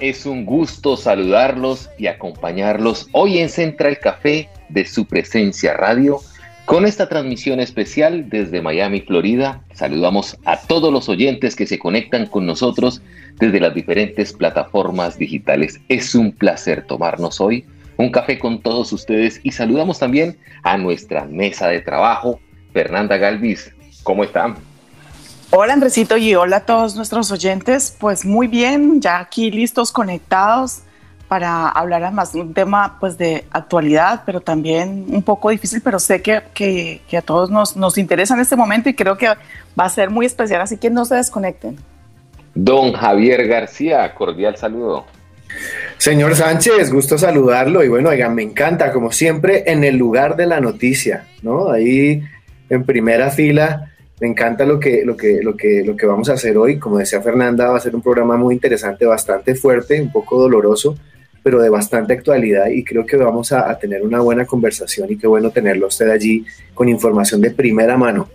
Es un gusto saludarlos y acompañarlos hoy en Central Café de su presencia radio. Con esta transmisión especial desde Miami, Florida, saludamos a todos los oyentes que se conectan con nosotros desde las diferentes plataformas digitales. Es un placer tomarnos hoy un café con todos ustedes y saludamos también a nuestra mesa de trabajo, Fernanda Galvis, ¿cómo están? Hola Andresito y hola a todos nuestros oyentes. Pues muy bien, ya aquí listos, conectados para hablar más de un tema pues de actualidad, pero también un poco difícil, pero sé que, que, que a todos nos, nos interesa en este momento y creo que va a ser muy especial, así que no se desconecten. Don Javier García, cordial saludo. Señor Sánchez, gusto saludarlo y bueno, oigan, me encanta, como siempre, en el lugar de la noticia, ¿no? Ahí en primera fila. Me encanta lo que, lo, que, lo, que, lo que vamos a hacer hoy. Como decía Fernanda, va a ser un programa muy interesante, bastante fuerte, un poco doloroso, pero de bastante actualidad y creo que vamos a, a tener una buena conversación y qué bueno tenerlo usted allí con información de primera mano.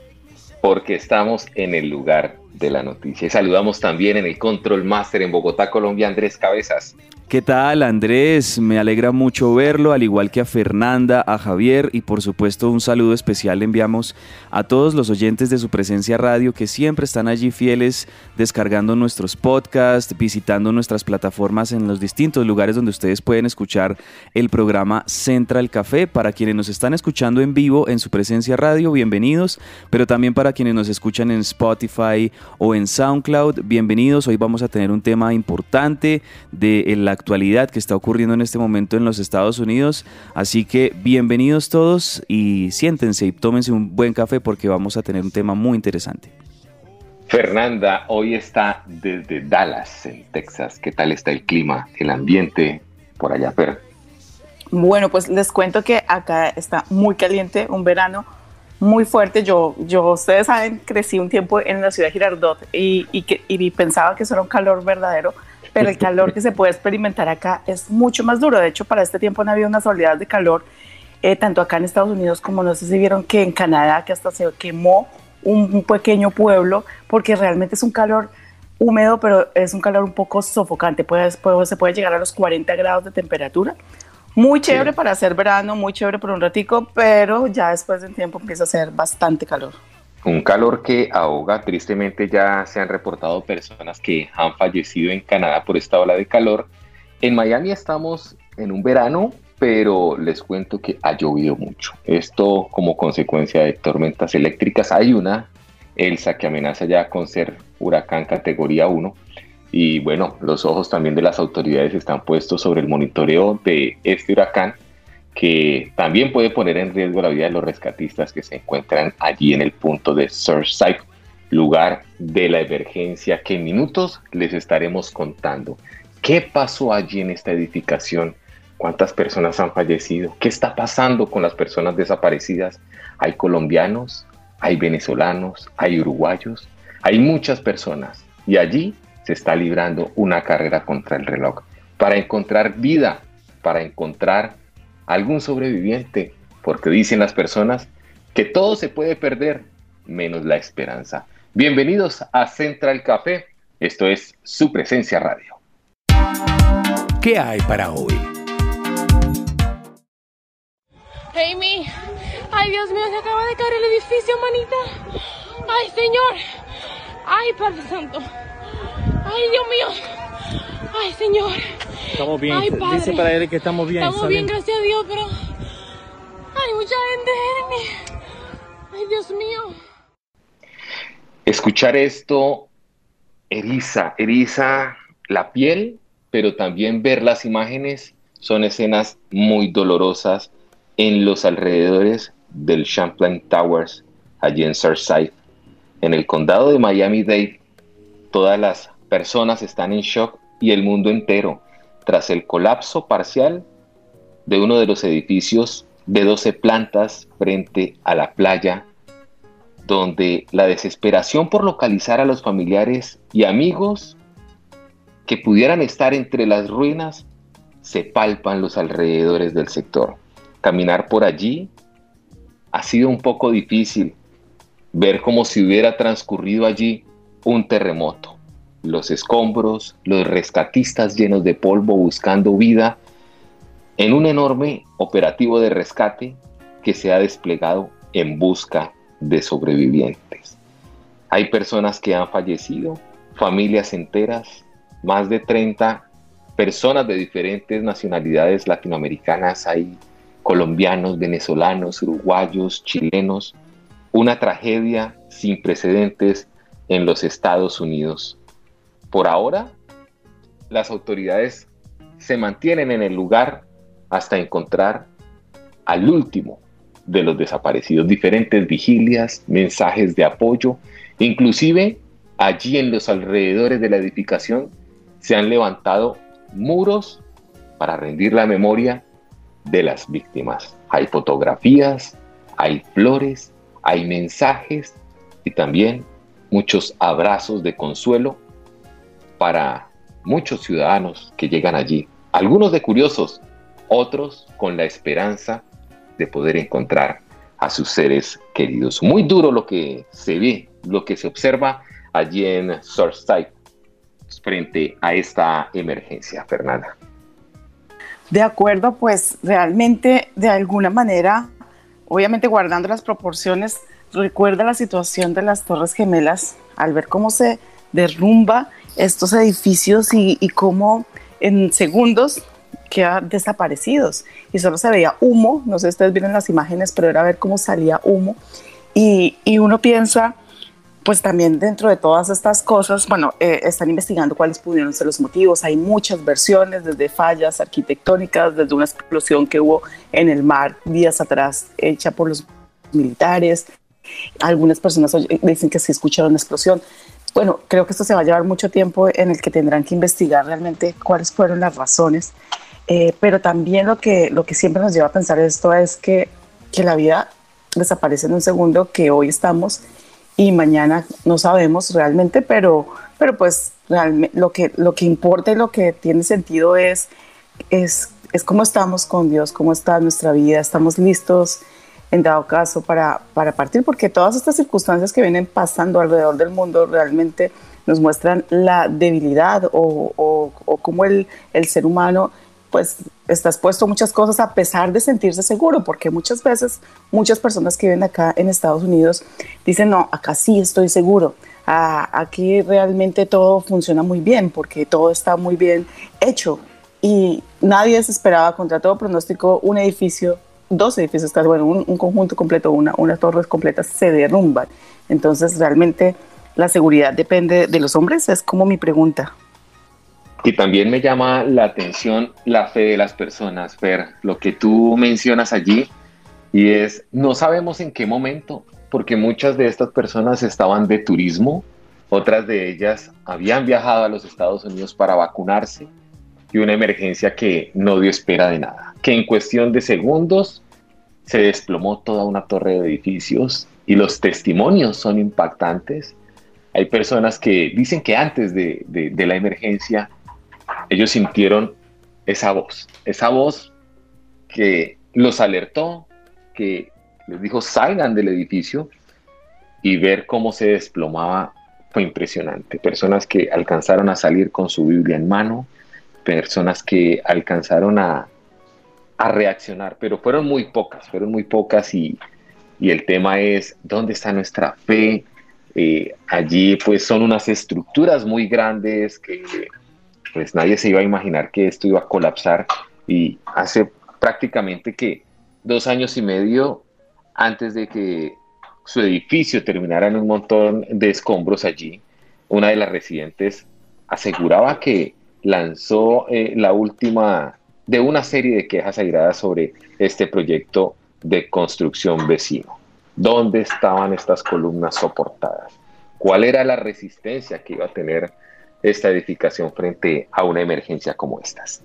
Porque estamos en el lugar de la noticia. Y saludamos también en el Control Master en Bogotá, Colombia, Andrés Cabezas. ¿Qué tal Andrés? Me alegra mucho verlo, al igual que a Fernanda, a Javier y por supuesto un saludo especial enviamos a todos los oyentes de su presencia radio que siempre están allí fieles descargando nuestros podcasts, visitando nuestras plataformas en los distintos lugares donde ustedes pueden escuchar el programa Central Café. Para quienes nos están escuchando en vivo en su presencia radio, bienvenidos, pero también para quienes nos escuchan en Spotify o en SoundCloud, bienvenidos. Hoy vamos a tener un tema importante de la actualidad que está ocurriendo en este momento en los Estados Unidos. Así que bienvenidos todos y siéntense y tómense un buen café porque vamos a tener un tema muy interesante. Fernanda, hoy está desde Dallas, en Texas. ¿Qué tal está el clima, el ambiente por allá, Fer? Bueno, pues les cuento que acá está muy caliente, un verano muy fuerte. Yo, yo ustedes saben, crecí un tiempo en la ciudad de Girardot y, y, que, y pensaba que eso era un calor verdadero pero el calor que se puede experimentar acá es mucho más duro. De hecho, para este tiempo no había unas oleadas de calor, eh, tanto acá en Estados Unidos como no sé si vieron que en Canadá, que hasta se quemó un, pequeño pueblo, porque realmente es un calor húmedo, pero es un calor un poco sofocante. Puede, puede, se puede llegar a los 40 grados de temperatura. Muy chévere para hacer verano, muy chévere por un ratico, pero ya después de un tiempo empieza a ser bastante calor. Un calor que ahoga, tristemente ya se han reportado personas que han fallecido en Canadá por esta ola de calor. En Miami estamos en un verano, pero les cuento que ha llovido mucho. Esto como consecuencia de tormentas eléctricas. Hay una, Elsa, que amenaza ya con ser huracán categoría 1. Y bueno, los ojos también de las autoridades están puestos sobre el monitoreo de este huracán que también puede poner en riesgo la vida de los rescatistas que se encuentran allí en el punto de Surfside, lugar de la emergencia que en minutos les estaremos contando. ¿Qué pasó allí en esta edificación? ¿Cuántas personas han fallecido? ¿Qué está pasando con las personas desaparecidas? Hay colombianos, hay venezolanos, hay uruguayos, hay muchas personas y allí se está librando una carrera contra el reloj para encontrar vida, para encontrar algún sobreviviente, porque dicen las personas que todo se puede perder menos la esperanza. Bienvenidos a Central Café, esto es su presencia radio. ¿Qué hay para hoy? Amy, ay Dios mío, se acaba de caer el edificio, manita. Ay Señor, ay Padre Santo, ay Dios mío, ay Señor. Estamos bien. Dice para él que estamos bien. Estamos bien, gracias a Dios, pero hay mucha gente. Ay, Dios mío. Escuchar esto eriza, eriza la piel, pero también ver las imágenes son escenas muy dolorosas en los alrededores del Champlain Towers, allí en Surfside, en el condado de Miami-Dade, Todas las personas están en shock y el mundo entero tras el colapso parcial de uno de los edificios de 12 plantas frente a la playa, donde la desesperación por localizar a los familiares y amigos que pudieran estar entre las ruinas se palpan los alrededores del sector. Caminar por allí ha sido un poco difícil, ver como si hubiera transcurrido allí un terremoto. Los escombros, los rescatistas llenos de polvo buscando vida en un enorme operativo de rescate que se ha desplegado en busca de sobrevivientes. Hay personas que han fallecido, familias enteras, más de 30 personas de diferentes nacionalidades latinoamericanas, hay colombianos, venezolanos, uruguayos, chilenos, una tragedia sin precedentes en los Estados Unidos. Por ahora, las autoridades se mantienen en el lugar hasta encontrar al último de los desaparecidos. Diferentes vigilias, mensajes de apoyo, inclusive allí en los alrededores de la edificación se han levantado muros para rendir la memoria de las víctimas. Hay fotografías, hay flores, hay mensajes y también muchos abrazos de consuelo para muchos ciudadanos que llegan allí. Algunos de curiosos, otros con la esperanza de poder encontrar a sus seres queridos. Muy duro lo que se ve, lo que se observa allí en Surfside frente a esta emergencia, Fernanda. De acuerdo, pues realmente de alguna manera, obviamente guardando las proporciones, recuerda la situación de las Torres Gemelas al ver cómo se derrumba estos edificios y, y cómo en segundos quedan desaparecidos. Y solo se veía humo, no sé si ustedes vieron las imágenes, pero era ver cómo salía humo. Y, y uno piensa, pues también dentro de todas estas cosas, bueno, eh, están investigando cuáles pudieron ser los motivos, hay muchas versiones, desde fallas arquitectónicas, desde una explosión que hubo en el mar días atrás hecha por los militares, algunas personas dicen que se escucharon una explosión, bueno, creo que esto se va a llevar mucho tiempo en el que tendrán que investigar realmente cuáles fueron las razones. Eh, pero también lo que, lo que siempre nos lleva a pensar esto es que, que la vida desaparece en un segundo, que hoy estamos y mañana no sabemos realmente, pero, pero pues realmente lo, que, lo que importa y lo que tiene sentido es, es, es cómo estamos con Dios, cómo está nuestra vida, estamos listos en dado caso para, para partir, porque todas estas circunstancias que vienen pasando alrededor del mundo realmente nos muestran la debilidad o, o, o cómo el, el ser humano pues estás puesto muchas cosas a pesar de sentirse seguro, porque muchas veces muchas personas que viven acá en Estados Unidos dicen, no, acá sí estoy seguro, aquí realmente todo funciona muy bien, porque todo está muy bien hecho y nadie se esperaba contra todo pronóstico un edificio, dos edificios, bueno, un, conjunto completo, una, unas torres completas se derrumban. Entonces realmente la seguridad depende de los hombres, es como mi pregunta. Y también me llama la atención la fe de las personas, Fer, lo que tú mencionas allí, y es, no sabemos en qué momento, porque muchas de estas personas estaban de turismo, otras de ellas habían viajado a los Estados Unidos para vacunarse, y una emergencia que no dio espera de nada, que en cuestión de segundos se desplomó toda una torre de edificios y los testimonios son impactantes. Hay personas que dicen que antes de, de, la emergencia ellos sintieron esa voz, esa voz que los alertó, que les dijo salgan del edificio y ver cómo se desplomaba fue impresionante. Personas que alcanzaron a salir con su Biblia en mano, personas que alcanzaron a, reaccionar, pero fueron muy pocas, fueron muy pocas y, el tema es dónde está nuestra fe. Eh, allí pues son unas estructuras muy grandes que pues nadie se iba a imaginar que esto iba a colapsar y hace prácticamente que dos años y medio antes de que su edificio terminara en un montón de escombros allí, una de las residentes aseguraba que lanzó eh, la última de una serie de quejas airadas sobre este proyecto de construcción vecino. ¿Dónde estaban estas columnas soportadas? cuál era la resistencia que iba a tener esta edificación frente a una emergencia como estas.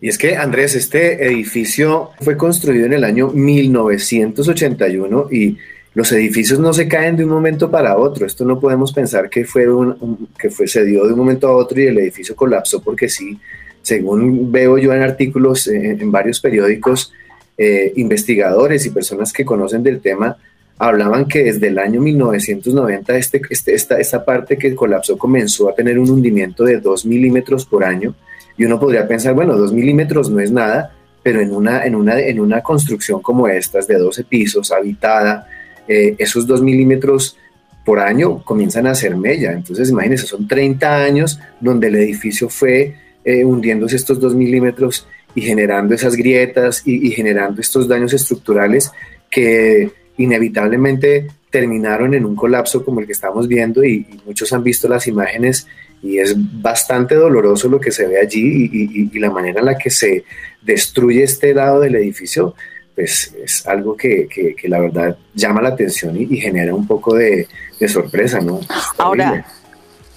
Y es que, Andrés, este edificio fue construido en el año 1981 y los edificios no se caen de un momento para otro. Esto no podemos pensar que, fue un, que se dio de un momento a otro y el edificio colapsó porque sí, según veo yo en artículos en, varios periódicos, eh, investigadores y personas que conocen del tema hablaban que desde el año 1990 este, este, esta, esta parte que colapsó comenzó a tener un hundimiento de 2 milímetros por año y uno podría pensar, bueno, 2 milímetros no es nada, pero en una, en una, en una construcción como estas de 12 pisos, habitada, eh, esos 2 milímetros por año comienzan a ser mella. Entonces, imagínense, son 30 años donde el edificio fue eh, hundiéndose estos 2 milímetros y generando esas grietas y, generando estos daños estructurales que inevitablemente terminaron en un colapso como el que estamos viendo y, muchos han visto las imágenes y es bastante doloroso lo que se ve allí y, la manera en la que se destruye este lado del edificio, pues es algo que, la verdad llama la atención y, genera un poco de, sorpresa, ¿no? Ahora,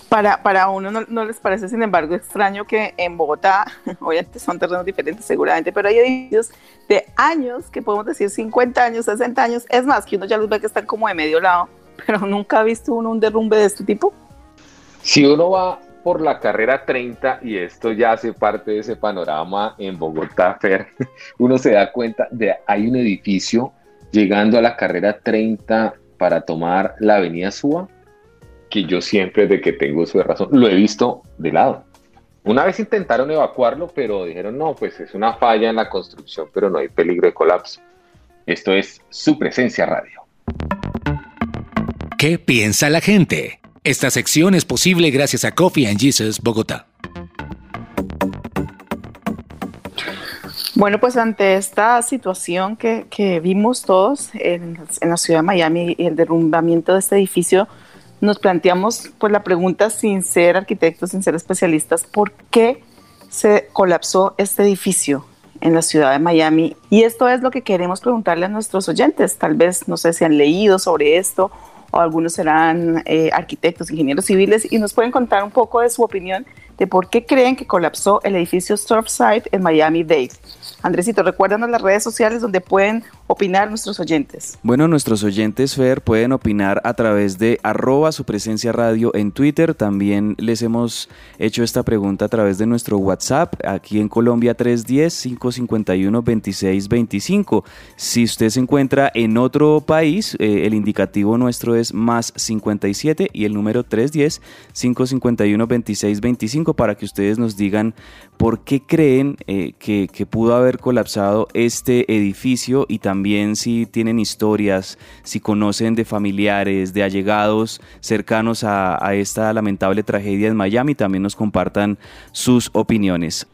para, para uno no, les parece, sin embargo, extraño que en Bogotá, obviamente son terrenos diferentes seguramente, pero hay edificios de años, que podemos decir 50 años, 60 años, es más, que uno ya los ve que están como de medio lado, pero nunca ha visto uno un derrumbe de este tipo. Si uno va por la carrera 30, y esto ya hace parte de ese panorama en Bogotá, Fer, uno se da cuenta de hay un edificio llegando a la carrera 30 para tomar la avenida Suba, que yo siempre de que tengo su razón, lo he visto de lado. Una vez intentaron evacuarlo, pero dijeron, no, pues es una falla en la construcción, pero no hay peligro de colapso. Esto es su presencia radio. ¿Qué piensa la gente? Esta sección es posible gracias a Coffee and Jesus Bogotá. Bueno, pues ante esta situación que, vimos todos en, en, la ciudad de Miami y el derrumbamiento de este edificio, nos planteamos pues la pregunta sin ser arquitectos, sin ser especialistas, ¿por qué se colapsó este edificio en la ciudad de Miami? Y esto es lo que queremos preguntarle a nuestros oyentes. Tal vez no sé si han leído sobre esto o algunos serán eh, arquitectos, ingenieros civiles y nos pueden contar un poco de su opinión de por qué creen que colapsó el edificio Surfside en Miami-Dade. Andresito, recuérdanos las redes sociales donde pueden opinar nuestros oyentes. Bueno, nuestros oyentes, Fer, pueden opinar a través de arroba su presencia radio en Twitter. También les hemos hecho esta pregunta a través de nuestro WhatsApp, aquí en Colombia 310-551-2625. Si usted se encuentra en otro país, eh, el indicativo nuestro es más 57 y el número 310-551-2625 para que ustedes nos digan por qué creen eh, que, que pudo haber colapsado este edificio y también si tienen historias, si conocen de familiares, de allegados cercanos a, esta lamentable tragedia en Miami, también nos compartan sus opiniones.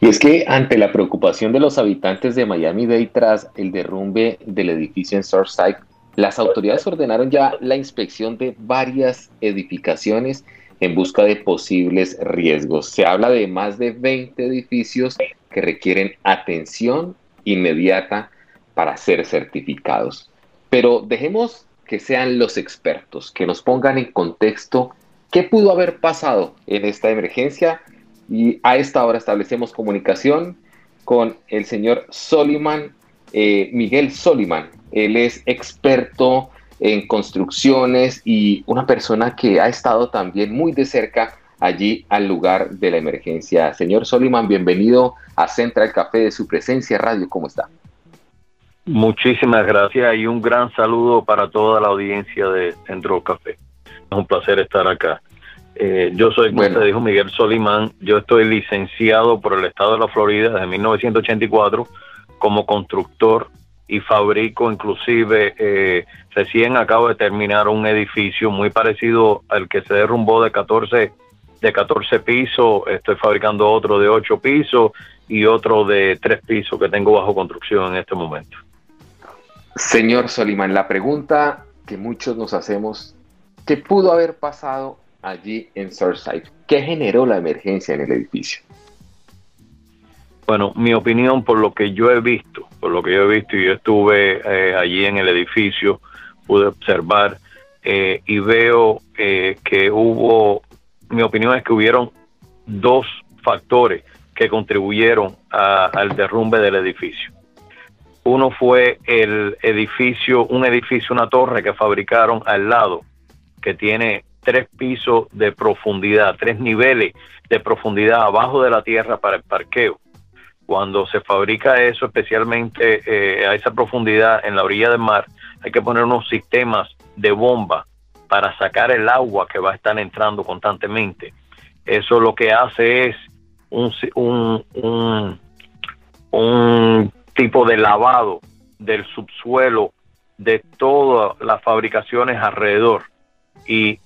Y es que ante la preocupación de los habitantes de Miami-Dade tras el derrumbe del edificio en Surfside, las autoridades ordenaron ya la inspección de varias edificaciones en busca de posibles riesgos. Se habla de más de 20 edificios que requieren atención inmediata para ser certificados. Pero dejemos que sean los expertos, que nos pongan en contexto qué pudo haber pasado en esta emergencia y a esta hora establecemos comunicación con el señor Soliman, eh, Miguel Soliman. Él es experto en construcciones y una persona que ha estado también muy de cerca allí al lugar de la emergencia. Señor Soliman, bienvenido a Central Café de su presencia radio. ¿Cómo está? Muchísimas gracias y un gran saludo para toda la audiencia de Centro Café. Es un placer estar acá. Eh, yo soy, como te dijo Miguel Solimán, yo estoy licenciado por el Estado de la Florida desde 1984 como constructor y fabrico inclusive, eh, recién acabo de terminar un edificio muy parecido al que se derrumbó de 14 de 14 pisos, estoy fabricando otro de 8 pisos y otro de 3 pisos que tengo bajo construcción en este momento. Señor Solimán, la pregunta que muchos nos hacemos, ¿qué pudo haber pasado allí en Surfside? ¿Qué generó la emergencia en el edificio? Bueno, mi opinión por lo que yo he visto, por lo que yo he visto y yo estuve eh, allí en el edificio, pude observar eh, y veo eh, que hubo, mi opinión es que hubieron dos factores que contribuyeron al derrumbe del edificio. Uno fue el edificio, un edificio, una torre que fabricaron al lado, que tiene tres pisos de profundidad, tres niveles de profundidad abajo de la tierra para el parqueo. Cuando se fabrica eso, especialmente eh, a esa profundidad en la orilla del mar, hay que poner unos sistemas de bomba para sacar el agua que va a estar entrando constantemente. Eso lo que hace es un, un, un, tipo de lavado del subsuelo de todas las fabricaciones alrededor y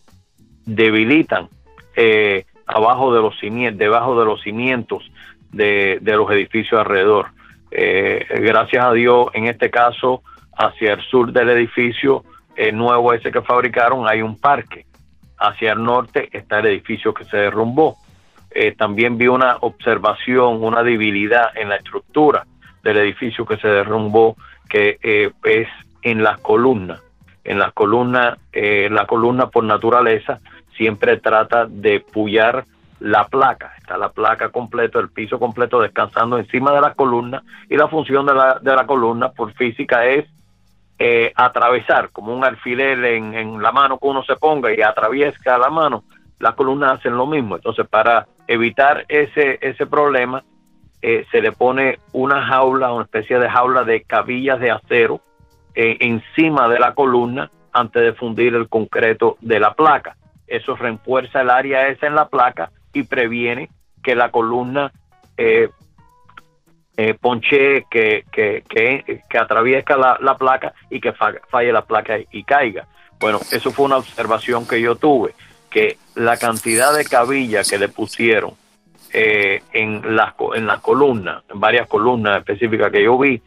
debilitan eh, abajo de los cimientos, debajo de los cimientos de, los edificios alrededor. Eh, gracias a Dios, en este caso, hacia el sur del edificio el nuevo ese que fabricaron hay un parque. Hacia el norte está el edificio que se derrumbó. Eh, también vi una observación, una debilidad en la estructura del edificio que se derrumbó, que eh, es en las columnas. En las columnas, eh, la columna por naturaleza siempre trata de pullar la placa. Está la placa completa, el piso completo descansando encima de la columna y la función de la, de la columna por física es eh, atravesar como un alfiler en, la mano que uno se ponga y atraviesa la mano, las columnas hacen lo mismo. Entonces, para evitar ese, ese problema, eh, se le pone una jaula, una especie de jaula de cabillas de acero eh, encima de la columna antes de fundir el concreto de la placa. Eso refuerza el área esa en la placa y previene que la columna eh, ponche que, que, que, atraviesa la, placa y que falle la placa y caiga. Bueno, eso fue una observación que yo tuve, que la cantidad de cabilla que le pusieron eh, en, las, en las columnas, en varias columnas específicas que yo vi,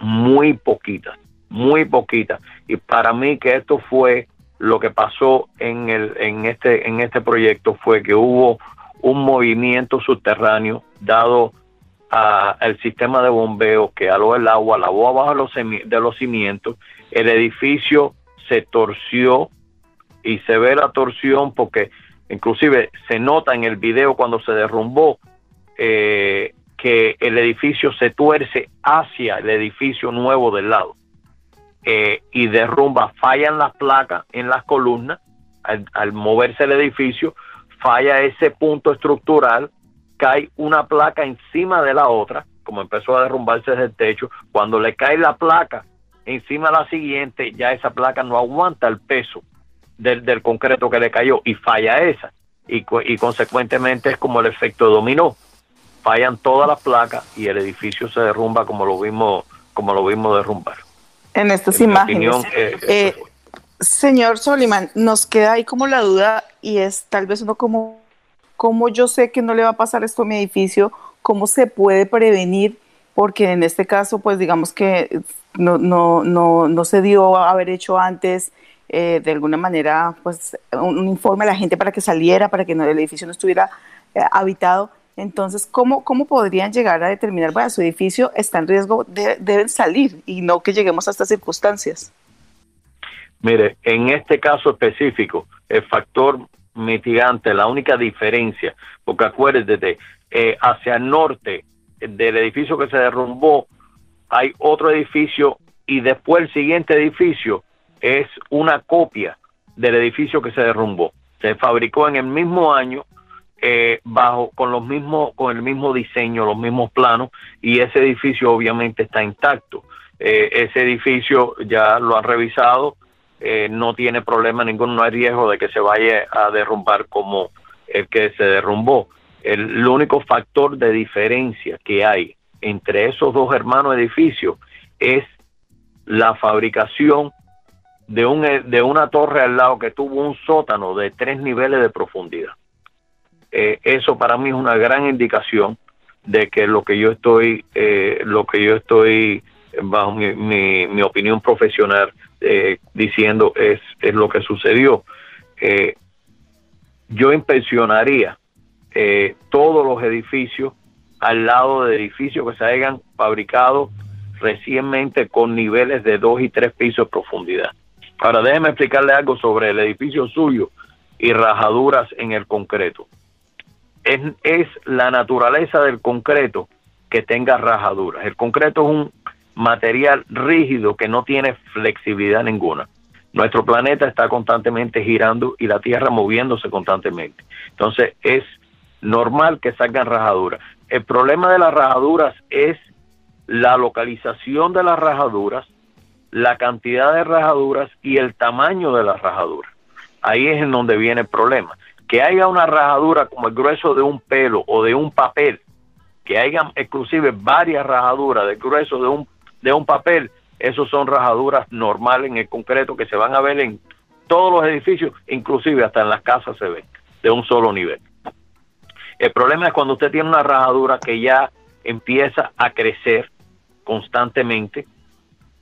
muy poquitas, muy poquitas. Y para mí que esto fue lo que pasó en, el, en, este, en este proyecto, fue que hubo un movimiento subterráneo dado el sistema de bombeo que aló el agua, lavó abajo los de los cimientos, el edificio se torció y se ve la torsión porque inclusive se nota en el video cuando se derrumbó eh, que el edificio se tuerce hacia el edificio nuevo del lado. Eh, y derrumba, fallan las placas en las columnas. Al, moverse el edificio, falla ese punto estructural cae una placa encima de la otra, como empezó a derrumbarse desde el techo, cuando le cae la placa encima de la siguiente, ya esa placa no aguanta el peso del, concreto que le cayó y falla esa. Y, y consecuentemente es como el efecto dominó. Fallan todas las placas y el edificio se derrumba como lo vimos, como lo vimos derrumbar. En estas imágenes. Eh, eh, señor Soliman, nos queda ahí como la duda y es tal vez uno como ¿Cómo yo sé que no le va a pasar esto a mi edificio? ¿Cómo se puede prevenir? Porque en este caso, pues digamos que no, no, no, no se dio a haber hecho antes eh, de alguna manera pues un, informe a la gente para que saliera, para que el edificio no estuviera eh, habitado. Entonces, ¿cómo, ¿cómo podrían llegar a determinar, bueno, su edificio está en riesgo, de, deben salir y no que lleguemos a estas circunstancias? Mire, en este caso específico, el factor mitigante, la única diferencia, porque acuérdate, eh, hacia el norte del edificio que se derrumbó, hay otro edificio y después el siguiente edificio es una copia del edificio que se derrumbó. Se fabricó en el mismo año, eh, bajo con los con el mismo diseño, los mismos planos, y ese edificio obviamente está intacto. Eh, ese edificio ya lo han revisado, eh, no tiene problema ninguno, no hay riesgo de que se vaya a derrumbar como el que se derrumbó. El, único factor de diferencia que hay entre esos dos hermanos edificios es la fabricación de, un, de una torre al lado que tuvo un sótano de tres niveles de profundidad. Eh, eso para mí es una gran indicación de que lo que yo estoy, eh, lo que yo estoy, bajo mi, mi opinión profesional, eh, diciendo es, es, lo que sucedió. Eh, yo inspeccionaría eh, todos los edificios al lado de edificios que se hayan fabricado recientemente con niveles de dos y tres pisos de profundidad. Ahora déjeme explicarle algo sobre el edificio suyo y rajaduras en el concreto. Es, es la naturaleza del concreto que tenga rajaduras. El concreto es un material rígido que no tiene flexibilidad ninguna. Nuestro planeta está constantemente girando y la Tierra moviéndose constantemente. Entonces es normal que salgan rajaduras. El problema de las rajaduras es la localización de las rajaduras, la cantidad de rajaduras y el tamaño de las rajaduras. Ahí es en donde viene el problema. Que haya una rajadura como el grueso de un pelo o de un papel, que haya inclusive varias rajaduras del grueso de un, de un papel, esos son rajaduras normales en el concreto que se van a ver en todos los edificios, inclusive hasta en las casas se ven, de un solo nivel. El problema es cuando usted tiene una rajadura que ya empieza a crecer constantemente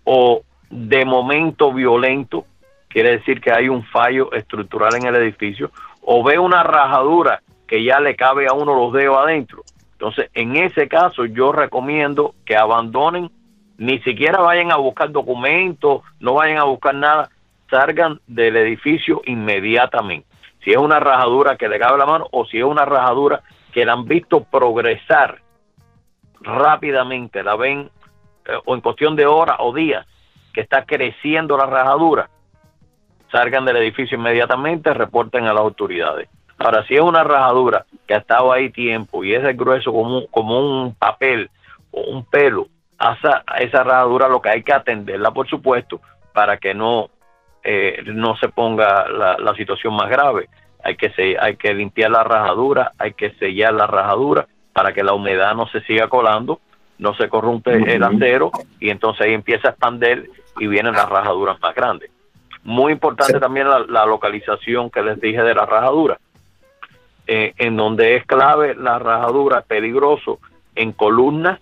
o de momento violento, quiere decir que hay un fallo estructural en el edificio, o ve una rajadura que ya le cabe a uno los dedos adentro. Entonces, en ese caso, yo recomiendo que abandonen ni siquiera vayan a buscar documentos, no vayan a buscar nada, salgan del edificio inmediatamente. Si es una rajadura que le cabe la mano o si es una rajadura que la han visto progresar rápidamente, la ven eh, o en cuestión de horas o días que está creciendo la rajadura, salgan del edificio inmediatamente, reporten a las autoridades. Ahora, si es una rajadura que ha estado ahí tiempo y es de grueso como como un papel o un pelo, a esa, esa rajadura lo que hay que atenderla, por supuesto, para que no, eh, no se ponga la, situación más grave. Hay que, se, hay que limpiar la rajadura, hay que sellar la rajadura para que la humedad no se siga colando, no se corrompe el acero y entonces ahí empieza a expandir y vienen las rajaduras más grandes. Muy importante también la, localización que les dije de la rajadura, eh, en donde es clave la rajadura, peligroso en columnas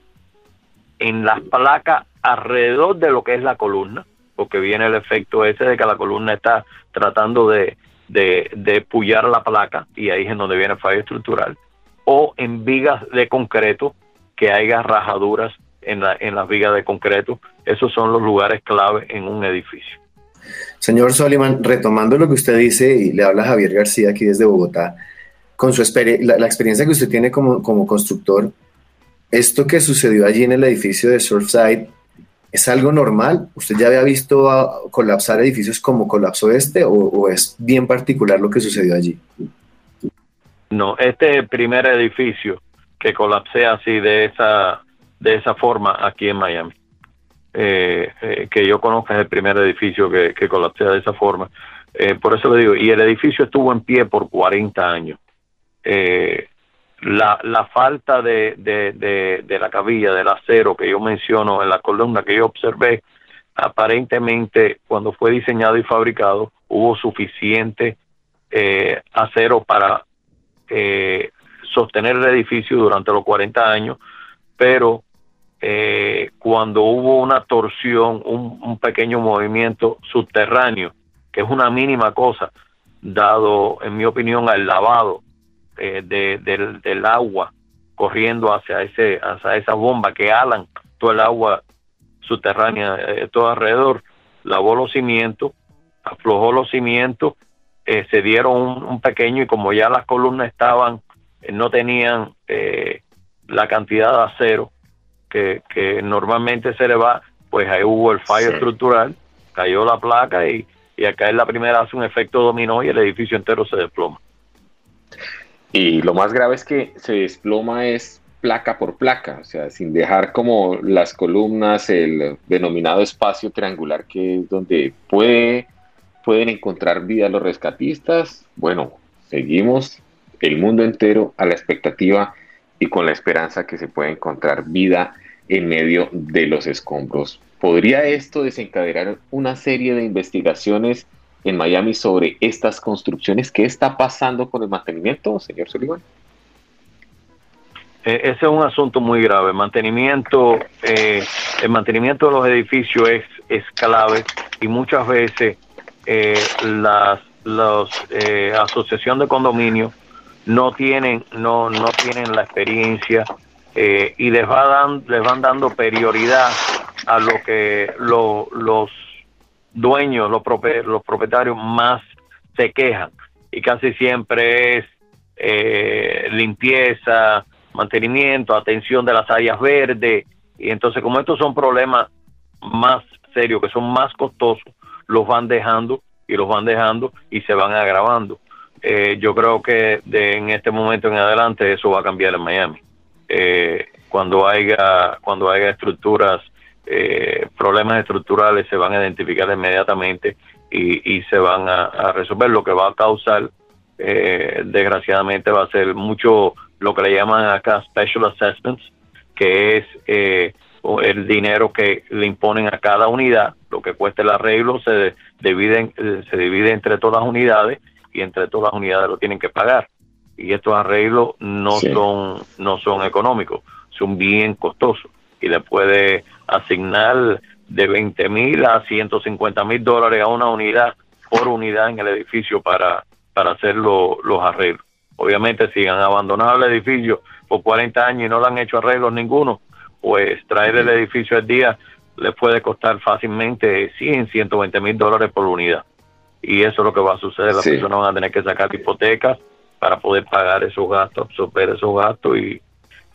en las placas alrededor de lo que es la columna, porque viene el efecto ese de que la columna está tratando de, de, pullar la placa y ahí es en donde viene el fallo estructural, o en vigas de concreto que haya rajaduras en, la, en las vigas de concreto. Esos son los lugares clave en un edificio. Señor Soliman, retomando lo que usted dice, y le habla Javier García aquí desde Bogotá, con su la, la experiencia que usted tiene como, como constructor, esto que sucedió allí en el edificio de Surfside es algo normal. ¿Usted ya había visto colapsar edificios como colapsó este o, es bien particular lo que sucedió allí? No, este primer edificio que colapsé así de esa de esa forma aquí en Miami. Eh, eh, que yo conozca es el primer edificio que, que de esa forma. Eh, por eso le digo, y el edificio estuvo en pie por 40 años. La, falta de, de, la cabilla, del acero que yo menciono en la columna que yo observé, aparentemente cuando fue diseñado y fabricado hubo suficiente acero para sostener el edificio durante los 40 años, pero eh, cuando hubo una torsión, un, un pequeño movimiento subterráneo, que es una mínima cosa, dado, en mi opinión, al lavado eh, del, agua corriendo hacia ese hacia esa bomba que alan todo el agua subterránea eh, todo alrededor lavó los cimientos aflojó los cimientos eh, se dieron un, pequeño y como ya las columnas estaban no tenían la cantidad de acero que, que, normalmente se le va pues ahí hubo el fallo estructural cayó la placa y, y acá en la primera hace un efecto dominó y el edificio entero se desploma. Y lo más grave es que se desploma es placa por placa, o sea, sin dejar como las columnas, el denominado espacio triangular que es donde puede, pueden encontrar vida los rescatistas. Bueno, seguimos. El mundo entero a la expectativa y con la esperanza que se pueda encontrar vida en medio de los escombros. ¿Podría esto desencadenar una serie de investigaciones en Miami sobre estas construcciones. ¿Qué está pasando con el mantenimiento, señor Sullivan? Eh, ese es un asunto muy grave. Mantenimiento, eh, el mantenimiento de los edificios es, es clave y muchas veces eh, las los, asociación de condominios no tienen no no tienen la experiencia y les va dan, les van dando prioridad a lo que los dueños, los, los propietarios más se quejan y casi siempre es eh, limpieza, mantenimiento, atención de las áreas verdes y entonces como estos son problemas más serios, que son más costosos, los van dejando y los van dejando y se van agravando. Eh, yo creo que de, en este momento en adelante eso va a cambiar en Miami. Eh, cuando haya cuando haya estructuras, eh, problemas estructurales se van a identificar inmediatamente y, se van a, resolver. Lo que va a causar, desgraciadamente, va a ser mucho lo que le llaman acá special assessments, que es el dinero que le imponen a cada unidad, lo que cuesta el arreglo se divide, se divide entre todas las unidades y entre todas las unidades lo tienen que pagar. Y estos arreglos no son no son económicos, son bien costosos y le puede asignar de 20 mil a 150 mil dólares a una unidad por unidad en el edificio para, para hacer los arreglos. Obviamente, si han abandonado el edificio por 40 años y no le han hecho arreglos ninguno, pues traer el edificio al día le puede costar fácilmente 100, 120 mil dólares por unidad y eso es lo que va a suceder. Las personas van a tener que sacar hipotecas para poder pagar esos gastos, absorber esos gastos y,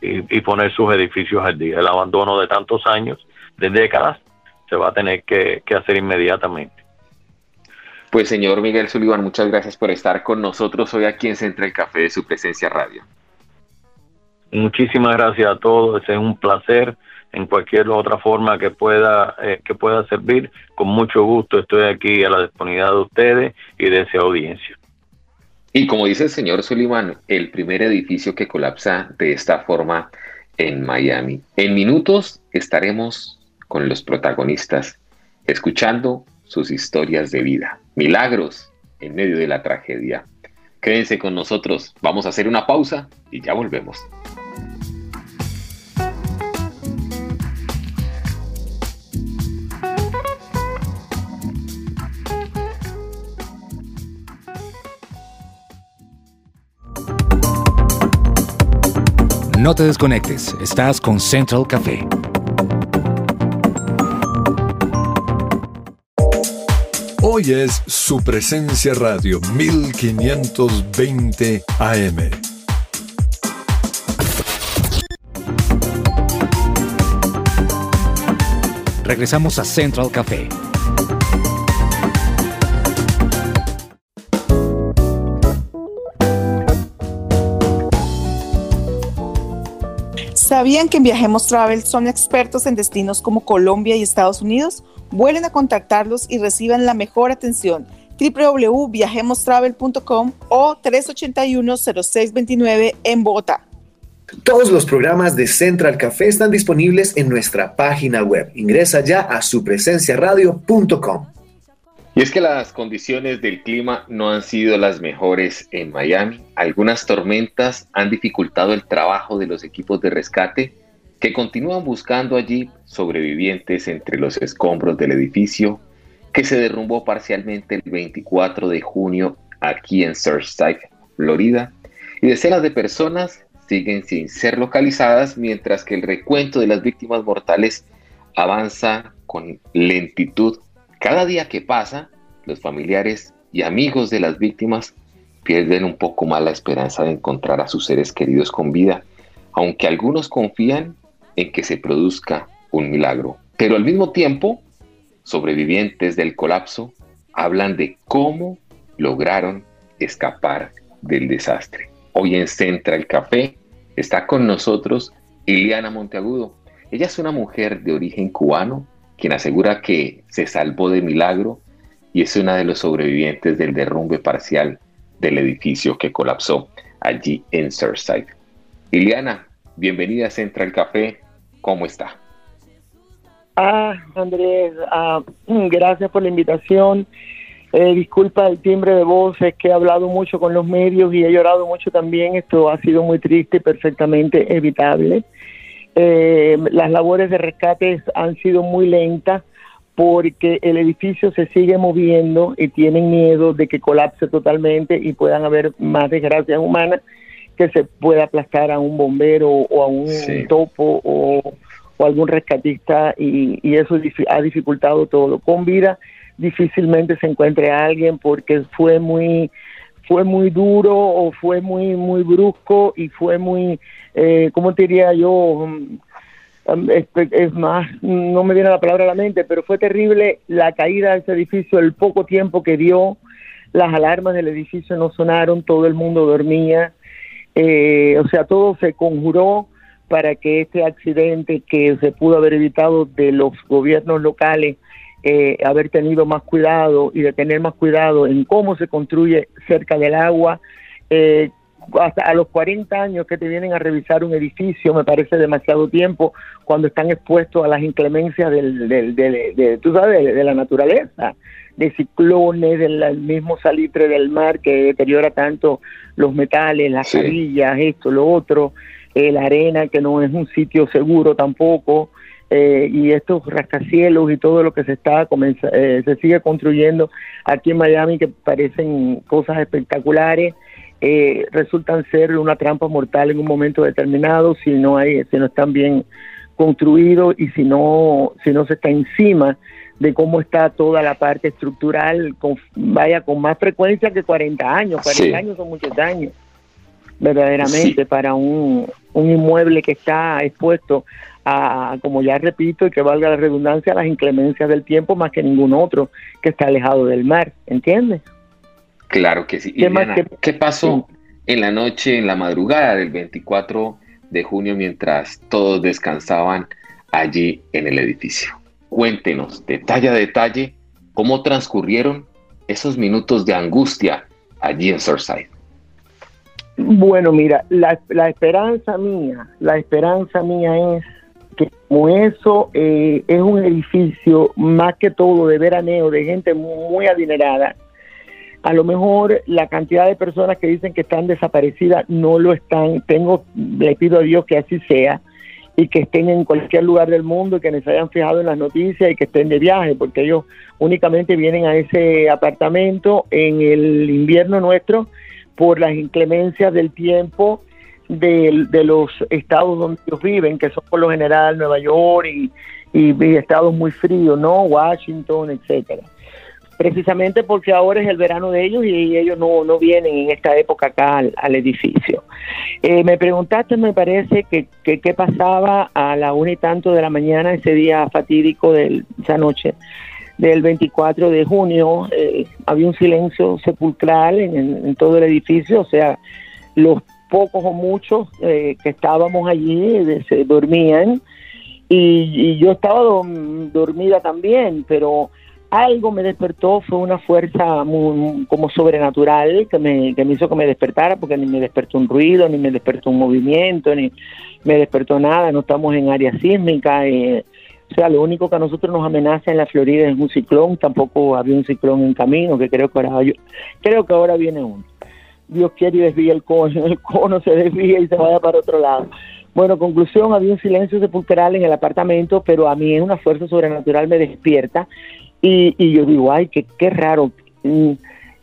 y, poner sus edificios al día. El abandono de tantos años, de décadas, se va a tener que, hacer inmediatamente. Pues señor Miguel Sullivan, muchas gracias por estar con nosotros hoy aquí en Central Café de su presencia radio. Muchísimas gracias a todos, es un placer en cualquier otra forma que pueda eh, que pueda servir. Con mucho gusto estoy aquí a la disponibilidad de ustedes y de esa audiencia. Y como dice el señor Sullivan, el primer edificio que colapsa de esta forma en Miami. En minutos estaremos con los protagonistas, escuchando sus historias de vida, milagros en medio de la tragedia. Quédense con nosotros, vamos a hacer una pausa y ya volvemos. No te desconectes, estás con Central Café. Hoy es su presencia radio 1520 AM. Regresamos a Central Café. ¿Sabían que en Viajemos Travel son expertos en destinos como Colombia y Estados Unidos? Vuelen a contactarlos y reciban la mejor atención www.viajemostravel.com o 381-0629 en Bogotá. Todos los programas de Central Café están disponibles en nuestra página web. Ingresa ya a supresenciaradio.com. Y es que las condiciones del clima no han sido las mejores en Miami. Algunas tormentas han dificultado el trabajo de los equipos de rescate que continúan buscando allí sobrevivientes entre los escombros del edificio que se derrumbó parcialmente el 24 de junio aquí en Surfside, Florida. Y decenas de personas siguen sin ser localizadas mientras que el recuento de las víctimas mortales avanza con lentitud cada día que pasa, los familiares y amigos de las víctimas pierden un poco más la esperanza de encontrar a sus seres queridos con vida, aunque algunos confían en que se produzca un milagro. Pero al mismo tiempo, sobrevivientes del colapso hablan de cómo lograron escapar del desastre. Hoy en Central Café está con nosotros Iliana Monteagudo. Ella es una mujer de origen cubano quien asegura que se salvó de milagro y es una de los sobrevivientes del derrumbe parcial del edificio que colapsó allí en Surfside. Liliana, bienvenida a Central Café, ¿cómo está? Ah, Andrés, ah, gracias por la invitación. Eh, disculpa el timbre de voz, es que he hablado mucho con los medios y he llorado mucho también. Esto ha sido muy triste y perfectamente evitable. Eh, las labores de rescate han sido muy lentas porque el edificio se sigue moviendo y tienen miedo de que colapse totalmente y puedan haber más desgracias humanas que se pueda aplastar a un bombero o a un topo o, algún rescatista y, y, eso ha dificultado todo. Con vida difícilmente se encuentre a alguien porque fue muy fue muy duro o fue muy muy brusco y fue muy eh, cómo te diría yo mm, es, es, más no me viene la palabra a la mente pero fue terrible la caída de ese edificio el poco tiempo que dio. Las alarmas del edificio no sonaron todo el mundo dormía. Eh, o sea todo se conjuró para que este accidente que se pudo haber evitado de los gobiernos locales eh, haber tenido más cuidado y de tener más cuidado en cómo se construye cerca del agua. Eh, hasta a los 40 años que te vienen a revisar un edificio me parece demasiado tiempo cuando están expuestos a las inclemencias del, del, de, tú sabes, de, la naturaleza, de ciclones, del mismo salitre del mar que deteriora tanto los metales, las sí. esto, lo otro, eh, la arena que no es un sitio seguro tampoco. Eh, y estos rascacielos y todo lo que se está eh, se sigue construyendo aquí en Miami que parecen cosas espectaculares eh, resultan ser una trampa mortal en un momento determinado si no hay si no están bien construidos y si no si no se está encima de cómo está toda la parte estructural con, vaya con más frecuencia que 40 años. 40 años son muchos años verdaderamente para un, un inmueble que está expuesto a, como ya repito, y que valga la redundancia, a las inclemencias del tiempo más que ningún otro que está alejado del mar, ¿entiendes? Claro que sí. ¿Qué, ¿qué pasó en la noche, en la madrugada del 24 de junio mientras todos descansaban allí en el edificio? Cuéntenos, detalle a detalle, cómo transcurrieron esos minutos de angustia allí en Surfside. Bueno, mira, la, la esperanza mía, la esperanza mía es que como eso eh, es un edificio más que todo de veraneo, de gente muy adinerada, a lo mejor la cantidad de personas que dicen que están desaparecidas no lo están. Tengo, le pido a Dios que así sea y que estén en cualquier lugar del mundo y que les hayan fijado en las noticias y que estén de viaje, porque ellos únicamente vienen a ese apartamento en el invierno nuestro por las inclemencias del tiempo de, los estados donde ellos viven, que son por lo general Nueva York y, y, estados muy fríos, ¿no? Washington, etcétera. Precisamente porque ahora es el verano de ellos y ellos no, no vienen en esta época acá al, edificio. Eh, me preguntaste, me parece, que qué pasaba a la una y tanto de la mañana ese día fatídico de esa noche del 24 de junio. Eh, había un silencio sepulcral en, en todo el edificio, o sea, los pocos o muchos eh, que estábamos allí se dormían y, yo estaba dormida también, pero algo me despertó, fue una fuerza muy, como sobrenatural que me, que me hizo que me despertara, porque ni me despertó un ruido, ni me despertó un movimiento, ni me despertó nada, no estamos en área sísmica. Eh, o sea, lo único que a nosotros nos amenaza en la Florida es un ciclón, tampoco había un ciclón en camino, que creo que ahora, creo que ahora viene uno. Dios quiere y desvía el cono, el cono se desvía y se vaya para otro lado. Bueno, conclusión, había un silencio sepulcral en el apartamento, pero a mí una fuerza sobrenatural me despierta y, y yo digo, ay, qué, qué raro. Mm,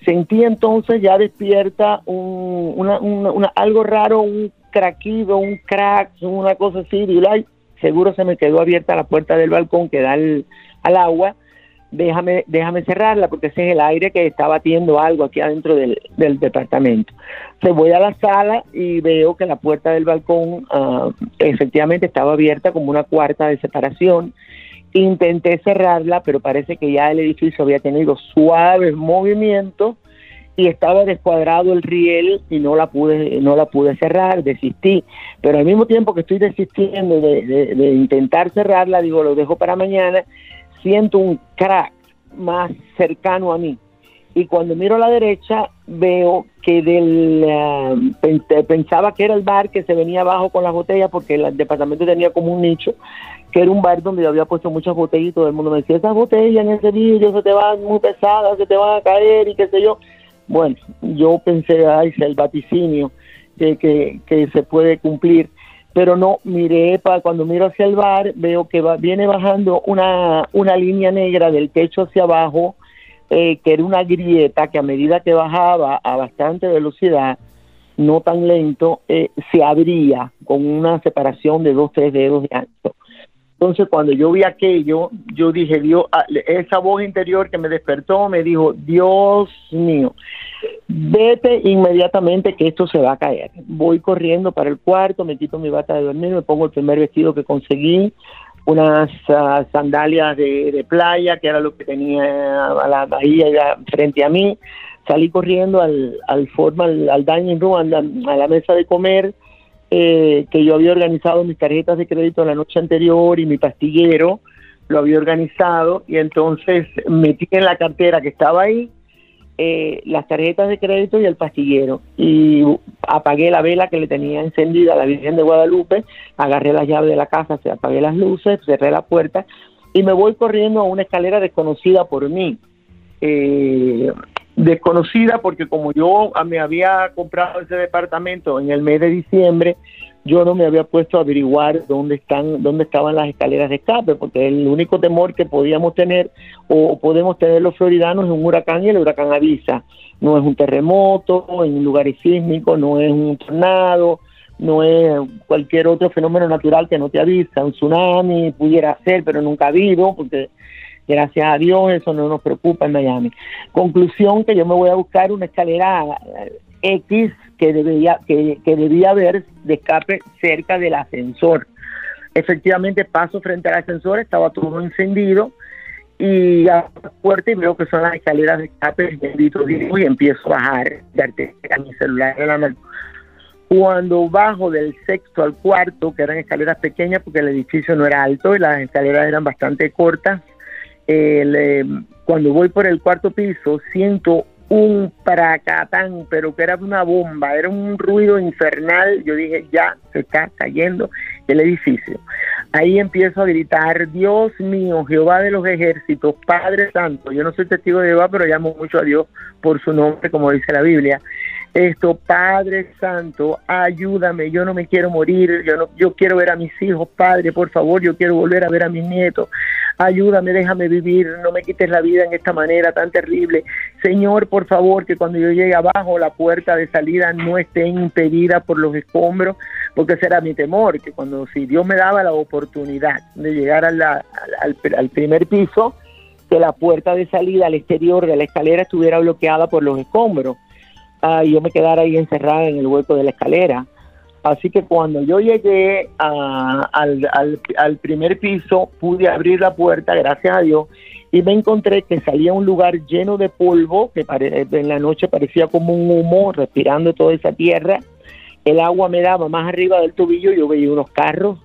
sentí entonces ya despierta un, una, una, algo raro, un craquido, un crack, una cosa así, y ay, seguro se me quedó abierta la puerta del balcón que da al, al agua déjame, déjame cerrarla porque ese es el aire que está batiendo algo aquí adentro del, departamento. Se voy a la sala y veo que la puerta del balcón ah, efectivamente estaba abierta como una cuarta de separación. Intenté cerrarla, pero parece que ya el edificio había tenido suaves movimientos y estaba descuadrado el riel y no la pude no la pude cerrar, desistí. Pero al mismo tiempo que estoy desistiendo de, de intentar cerrarla, digo, lo dejo para mañana siento un crack más cercano a mí. Y cuando miro a la derecha veo que del eh, pensaba que era el bar que se venía abajo con las botellas porque el departamento tenía como un nicho que era un bar donde yo había puesto muchas botellas y todo el mundo me decía esas botellas en ese vídeo se te van muy pesadas se te van a caer y qué sé yo bueno yo pensé ay el vaticinio que, que se puede cumplir pero no miré para cuando miro hacia el bar veo que va, viene bajando una, una línea negra del techo hacia abajo eh, que era una grieta que a medida que bajaba a bastante velocidad no tan lento eh, se abría con una separación de dos tres dedos de ancho Entonces cuando yo vi aquello, yo dije, Dios, ah, esa voz interior que me despertó me dijo, Dios mío, vete inmediatamente que esto se va a caer. Voy corriendo para el cuarto, me quito mi bata de dormir, me pongo el primer vestido que conseguí, unas ah, sandalias de, playa, que era lo que tenía a la bahía frente a mí. Salí corriendo al, al, forma, al, dining room, a la mesa de comer, eh, que yo había organizado mis tarjetas de crédito la noche anterior y mi pastillero lo había organizado y entonces metí en la cartera que estaba ahí eh, las tarjetas de crédito y el pastillero y apagué la vela que le tenía encendida a la Virgen de Guadalupe, agarré la llave de la casa, se apagué las luces, cerré la puerta y me voy corriendo a una escalera desconocida por mí. Eh, desconocida porque como yo me había comprado ese departamento en el mes de diciembre, yo no me había puesto a averiguar dónde están dónde estaban las escaleras de escape, porque el único temor que podíamos tener o podemos tener los floridanos es un huracán y el huracán avisa. No es un terremoto en lugares sísmicos, no es un tornado, no es cualquier otro fenómeno natural que no te avisa, un tsunami pudiera ser, pero nunca ha habido, porque Gracias a Dios eso no nos preocupa en Miami. Conclusión que yo me voy a buscar una escalera eh, X que debía, que, debía haber de escape cerca del ascensor. Efectivamente paso frente al ascensor, estaba todo encendido y a la puerta y veo que son las escaleras de escape, y empiezo a bajar, darte a mi celular en la mano. Cuando bajo del sexto al cuarto, que eran escaleras pequeñas porque el edificio no era alto y las escaleras eran bastante cortas, eh, cuando voy por el cuarto piso siento un pracatán, pero que era una bomba, era un ruido infernal. Yo dije, ya se está cayendo el edificio. Ahí empiezo a gritar, Dios mío, Jehová de los ejércitos, Padre Santo. Yo no soy testigo de Jehová, pero llamo mucho a Dios por su nombre, como dice la Biblia esto, Padre Santo, ayúdame, yo no me quiero morir, yo no, yo quiero ver a mis hijos, Padre, por favor, yo quiero volver a ver a mis nietos, ayúdame, déjame vivir, no me quites la vida en esta manera tan terrible. Señor, por favor, que cuando yo llegue abajo la puerta de salida no esté impedida por los escombros, porque será mi temor, que cuando si Dios me daba la oportunidad de llegar al, al primer piso, que la puerta de salida al exterior de la escalera estuviera bloqueada por los escombros y yo me quedara ahí encerrada en el hueco de la escalera. Así que cuando yo llegué al, al, primer piso, pude abrir la puerta, gracias a Dios, y me encontré que salía un lugar lleno de polvo, que en la noche parecía como un humo, respirando toda esa tierra. El agua me daba más arriba del tobillo, yo veía unos carros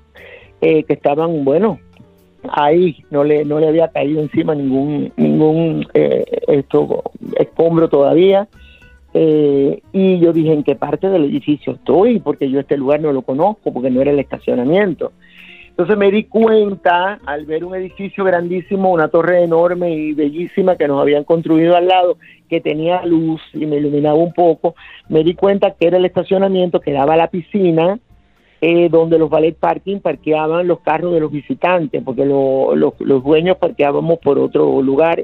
eh, que estaban, bueno, ahí no le, no le había caído encima ningún, ningún eh, esto, escombro todavía eh, y yo dije, ¿en qué parte del edificio estoy? Porque yo este lugar no lo conozco, porque no era el estacionamiento. Entonces me di cuenta, al ver un edificio grandísimo, una torre enorme y bellísima que nos habían construido al lado, que tenía luz y me iluminaba un poco, me di cuenta que era el estacionamiento que daba a la piscina, eh, donde los ballet parking parqueaban los carros de los visitantes, porque los dueños parqueábamos por otro lugar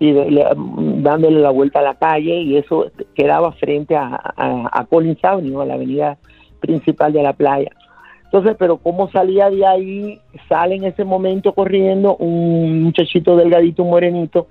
y dándole la vuelta a la calle y eso quedaba frente a, a, a Collins Avenue, a la avenida principal de la playa. Entonces, pero cómo salía de ahí, sale en ese momento corriendo un muchachito delgadito, un morenito,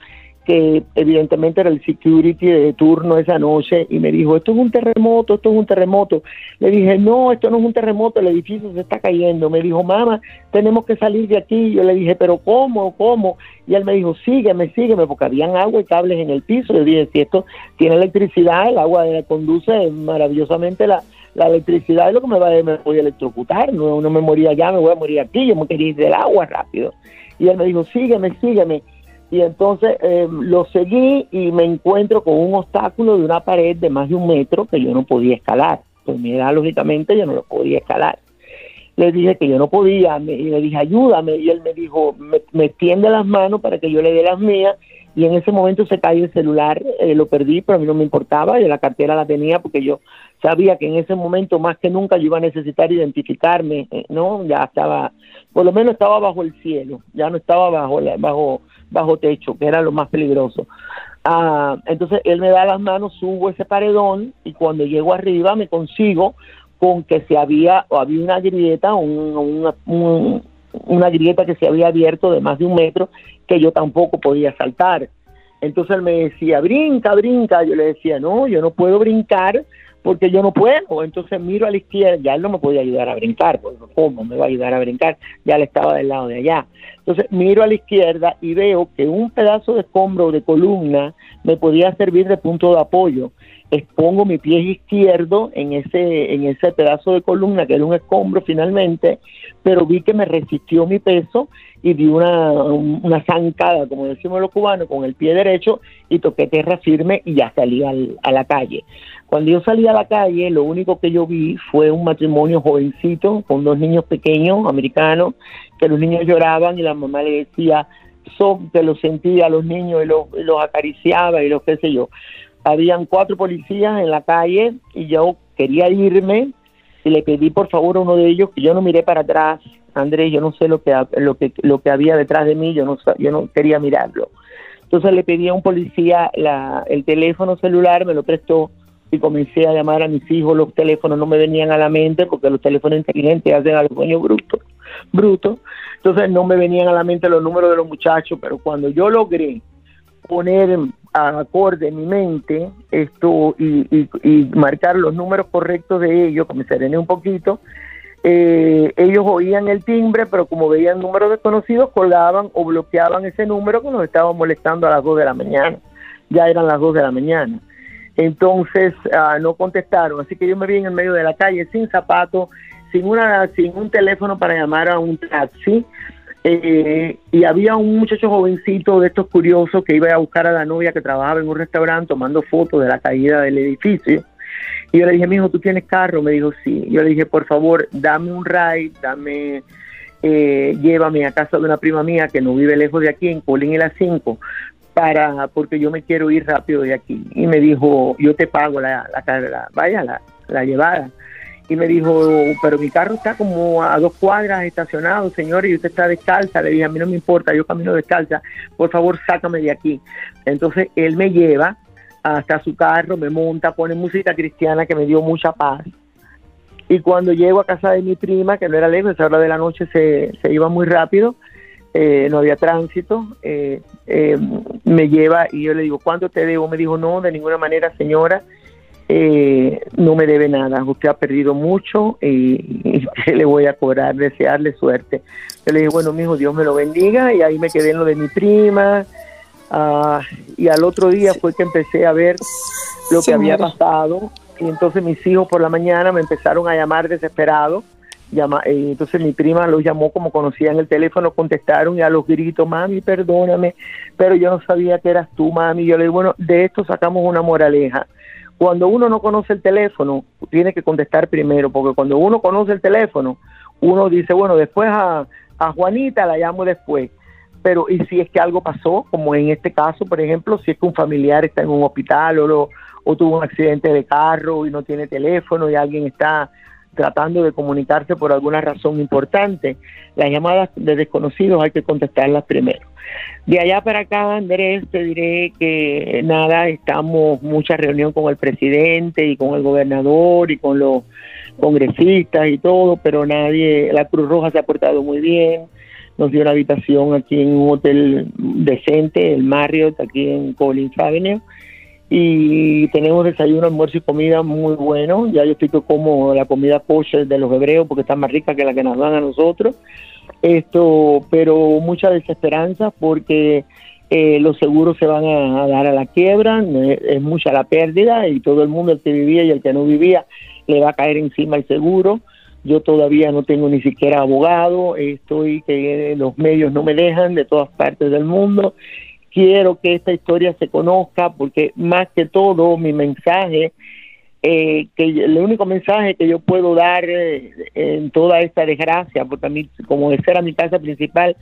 que evidentemente era el security de turno esa noche y me dijo, esto es un terremoto, esto es un terremoto. Le dije, no, esto no es un terremoto, el edificio se está cayendo. Me dijo, mamá, tenemos que salir de aquí. Yo le dije, pero ¿cómo? ¿Cómo? Y él me dijo, sígueme, sígueme, porque habían agua y cables en el piso. Yo dije, si esto tiene electricidad, el agua conduce maravillosamente la, la electricidad es lo que me va a, me voy a electrocutar, no, no me moría allá, me voy a morir aquí, yo me quería ir del agua rápido. Y él me dijo, sígueme, sígueme y entonces eh, lo seguí y me encuentro con un obstáculo de una pared de más de un metro que yo no podía escalar. Pues mi edad, lógicamente, yo no lo podía escalar. Le dije que yo no podía, y le dije, ayúdame, y él me dijo, me, me tiende las manos para que yo le dé las mías, y en ese momento se cayó el celular, eh, lo perdí, pero a mí no me importaba, y la cartera la tenía porque yo sabía que en ese momento más que nunca yo iba a necesitar identificarme, eh, ¿no? Ya estaba, por lo menos estaba bajo el cielo, ya no estaba bajo, bajo bajo techo, que era lo más peligroso. Ah, entonces él me da las manos, subo ese paredón y cuando llego arriba me consigo con que se había o había una grieta, un, una grieta que se había abierto de más de un metro que yo tampoco podía saltar. Entonces él me decía, brinca, brinca. Yo le decía, no, yo no puedo brincar porque yo no puedo. Entonces miro a la izquierda, ya él no me podía ayudar a brincar, porque ¿cómo me va a ayudar a brincar? Ya él estaba del lado de allá. Entonces miro a la izquierda y veo que un pedazo de escombro de columna me podía servir de punto de apoyo. Expongo mi pie izquierdo en ese, en ese pedazo de columna que era un escombro finalmente, pero vi que me resistió mi peso y di una, una zancada, como decimos los cubanos, con el pie derecho y toqué tierra firme y ya salí a la calle. Cuando yo salí a la calle, lo único que yo vi fue un matrimonio jovencito con dos niños pequeños, americanos, que los niños lloraban y la mamá le decía, son que los sentía a los niños y los, acariciaba y los qué sé yo. Habían cuatro policías en la calle y yo quería irme y le pedí por favor a uno de ellos que yo no miré para atrás, Andrés, yo no sé lo que lo que lo que había detrás de mí, yo no yo no quería mirarlo. Entonces le pedí a un policía el teléfono celular, me lo prestó y comencé a llamar a mis hijos, los teléfonos no me venían a la mente porque los teléfonos inteligentes hacen a los dueños brutos, bruto. Entonces no me venían a la mente los números de los muchachos, pero cuando yo logré poner a acorde en mi mente esto y, y, marcar los números correctos de ellos, que me serené un poquito, eh, ellos oían el timbre, pero como veían números desconocidos, colgaban o bloqueaban ese número que nos estaba molestando a las 2 de la mañana. Ya eran las 2 de la mañana. Entonces ah, no contestaron, así que yo me vi en el medio de la calle sin zapatos, sin, una, sin un teléfono para llamar a un taxi. Eh, y había un muchacho jovencito de estos curiosos que iba a buscar a la novia que trabajaba en un restaurante tomando fotos de la caída del edificio. Y yo le dije, mijo, ¿tú tienes carro? Me dijo, sí. Yo le dije, por favor, dame un ride, dame, eh, llévame a casa de una prima mía que no vive lejos de aquí, en Colín y las 5, porque yo me quiero ir rápido de aquí. Y me dijo, yo te pago la, la, vaya, la, la llevada. Y me dijo, pero mi carro está como a dos cuadras estacionado, señor, y usted está descalza. Le dije, a mí no me importa, yo camino descalza, por favor, sácame de aquí. Entonces él me lleva hasta su carro, me monta, pone música cristiana que me dio mucha paz. Y cuando llego a casa de mi prima, que no era lejos, a esa hora de la noche se, se iba muy rápido, eh, no había tránsito, eh, eh, me lleva y yo le digo, ¿cuánto te debo? Me dijo, no, de ninguna manera, señora, no me debe nada, usted ha perdido mucho y, le voy a cobrar, desearle suerte. Yo le dije, bueno, mi hijo, Dios me lo bendiga y ahí me quedé en lo de mi prima, Ah, y al otro día fue que empecé a ver lo que había pasado. Y entonces mis hijos por la mañana me empezaron a llamar desesperados. Llama, y entonces mi prima los llamó como conocían el teléfono, contestaron y a los gritos, mami, perdóname, pero yo no sabía que eras tú, mami. Yo le digo, bueno, de esto sacamos una moraleja. Cuando uno no conoce el teléfono, tiene que contestar primero, porque cuando uno conoce el teléfono, uno dice, bueno, después a, a Juanita la llamo después pero y si es que algo pasó, como en este caso, por ejemplo, si es que un familiar está en un hospital o, o tuvo un accidente de carro y no tiene teléfono y alguien está tratando de comunicarse por alguna razón importante, las llamadas de desconocidos hay que contestarlas primero. De allá para acá, Andrés, te diré que nada, estamos mucha reunión con el presidente y con el gobernador y con los congresistas y todo, pero nadie, la Cruz Roja se ha portado muy bien, nos dio una habitación aquí en un hotel decente, el Marriott, aquí en Collins Avenue. Y tenemos desayuno, almuerzo y comida muy bueno. Ya yo estoy como la comida kosher de los hebreos porque está más rica que la que nos dan a nosotros. Esto, pero mucha desesperanza porque eh, los seguros se van a, dar a la quiebra, es mucha la pérdida y todo el mundo, el que vivía y el que no vivía, le va a caer encima el seguro. Yo todavía no tengo ni siquiera abogado, estoy que los medios no me dejan de todas partes del mundo. Quiero que esta historia se conozca porque más que todo mi mensaje eh, que el único mensaje que yo puedo dar eh, en toda esta desgracia, porque a mí, como esa era mi casa principal,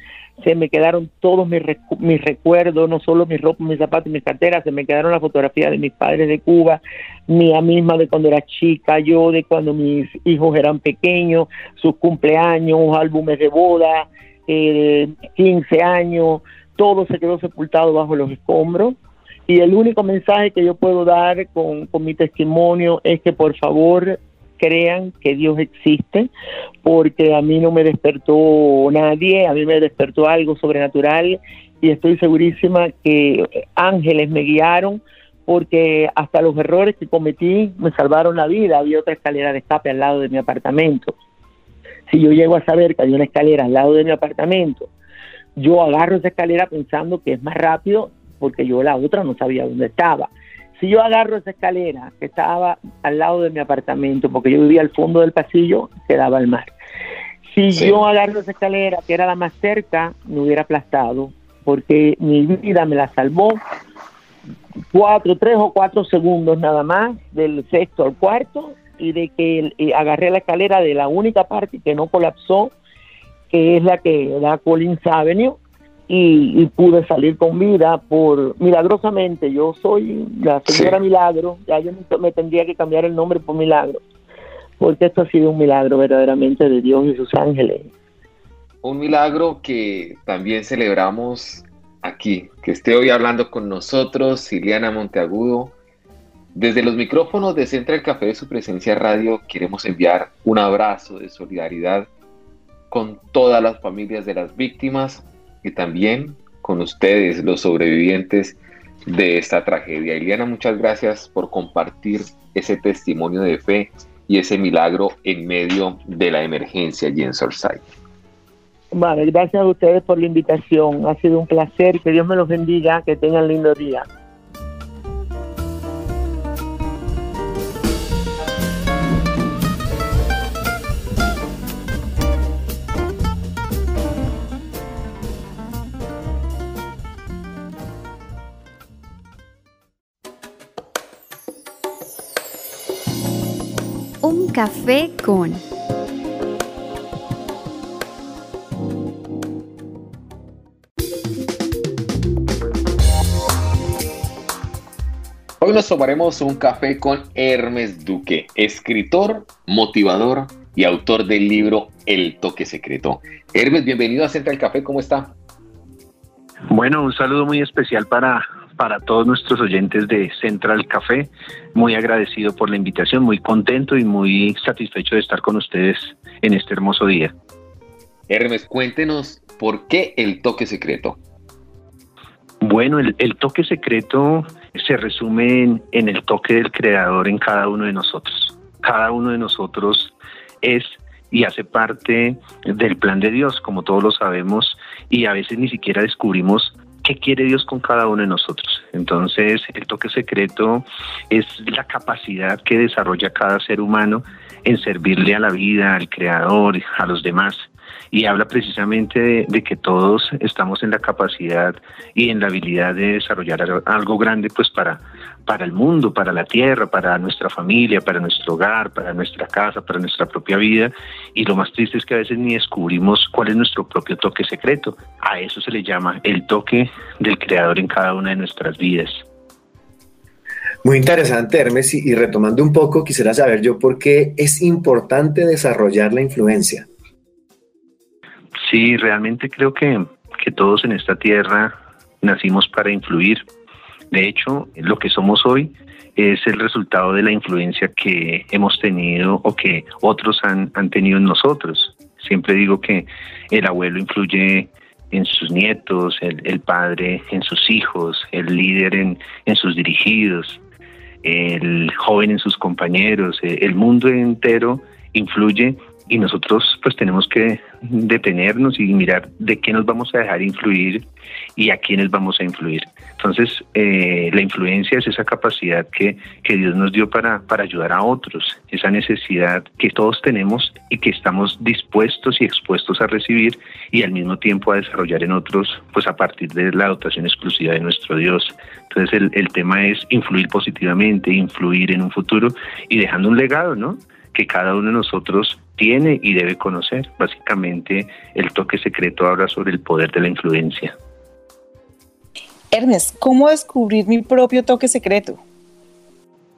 se me quedaron todos mis, mis recuerdos, no solo mis ropas, mis zapatos mis carteras, se me quedaron las fotografías de mis padres de Cuba, mía misma de cuando era chica, yo de cuando mis hijos eran pequeños, sus cumpleaños, álbumes de boda, eh, 15 años, todo se quedó sepultado bajo los escombros y el único mensaje que yo puedo dar con, mi testimonio es que por favor crean que Dios existe, porque a mí no me despertó nadie, a mí me despertó algo sobrenatural y estoy segurísima que ángeles me guiaron porque hasta los errores que cometí me salvaron la vida. Había otra escalera de escape al lado de mi apartamento. Si yo llego a saber que hay una escalera al lado de mi apartamento, yo agarro esa escalera pensando que es más rápido porque yo la otra no sabía dónde estaba. Si yo agarro esa escalera que estaba al lado de mi apartamento, porque yo vivía al fondo del pasillo, quedaba el mar. Si yo agarro esa escalera que era la más cerca, me hubiera aplastado, porque mi vida me la salvó cuatro, tres o cuatro segundos nada más, del sexto al cuarto, y de que eh, agarré la escalera de la única parte que no colapsó, que es la que da Collins Avenue, y, pude salir con vida por milagrosamente. Yo soy la señora Milagro, ya yo me tendría que cambiar el nombre por Milagro, porque esto ha sido un milagro verdaderamente de Dios y sus ángeles. Un milagro que también celebramos aquí, que esté hoy hablando con nosotros, Siliana Monteagudo. Desde los micrófonos de Central Café de su presencia radio queremos enviar un abrazo de solidaridad con todas las familias de las víctimas y también con ustedes, los sobrevivientes de esta tragedia. Iliana, muchas gracias por compartir ese testimonio de fe y ese milagro en medio de la emergencia allí en Surfside. Vale, gracias a ustedes por la invitación. Ha sido un placer. Que Dios me los bendiga. Que tengan lindo día. Café con... Hoy nos tomaremos un café con Hermes Duque, escritor, motivador y autor del libro El Toque Secreto. Hermes, bienvenido a Central Café, ¿cómo está? Bueno, un saludo muy especial para, para todos nuestros oyentes de Central Café. Muy agradecido por la invitación, muy contento y muy satisfecho de estar con ustedes en este hermoso día. Hermes, cuéntenos por qué el toque secreto. Bueno, el, toque secreto se resume en, el toque del creador en cada uno de nosotros. Cada uno de nosotros es y hace parte del plan de Dios, como todos lo sabemos, y a veces ni siquiera descubrimos qué quiere Dios con cada uno de nosotros. Entonces, el toque secreto es la capacidad que desarrolla cada ser humano en servirle a la vida, al creador, a los demás y habla precisamente de, que todos estamos en la capacidad y en la habilidad de desarrollar algo grande pues para, para el mundo, para la tierra, para nuestra familia, para nuestro hogar, para nuestra casa, para nuestra propia vida y lo más triste es que a veces ni descubrimos cuál es nuestro propio toque secreto. A eso se le llama el toque del creador en cada una de nuestras vidas. Muy interesante, Hermes, y retomando un poco, quisiera saber yo por qué es importante desarrollar la influencia. Sí, realmente creo que, que todos en esta tierra nacimos para influir. De hecho, lo que somos hoy es el resultado de la influencia que hemos tenido o que otros han, han tenido en nosotros. Siempre digo que el abuelo influye en sus nietos, el, el padre en sus hijos, el líder en, en, sus dirigidos, el joven en sus compañeros, el mundo entero influye y nosotros pues tenemos que detenernos y mirar de qué nos vamos a dejar influir y a quiénes vamos a influir. Entonces, eh, la influencia es esa capacidad que, que Dios nos dio para, para ayudar a otros, esa necesidad que todos tenemos y que estamos dispuestos y expuestos a recibir y al mismo tiempo a desarrollar en otros, pues a partir de la dotación exclusiva de nuestro Dios. Entonces, el, el tema es influir positivamente, influir en un futuro y dejando un legado, ¿no? que cada uno de nosotros tiene y debe conocer. Básicamente, el toque secreto habla sobre el poder de la influencia. Ernest, ¿cómo descubrir mi propio toque secreto?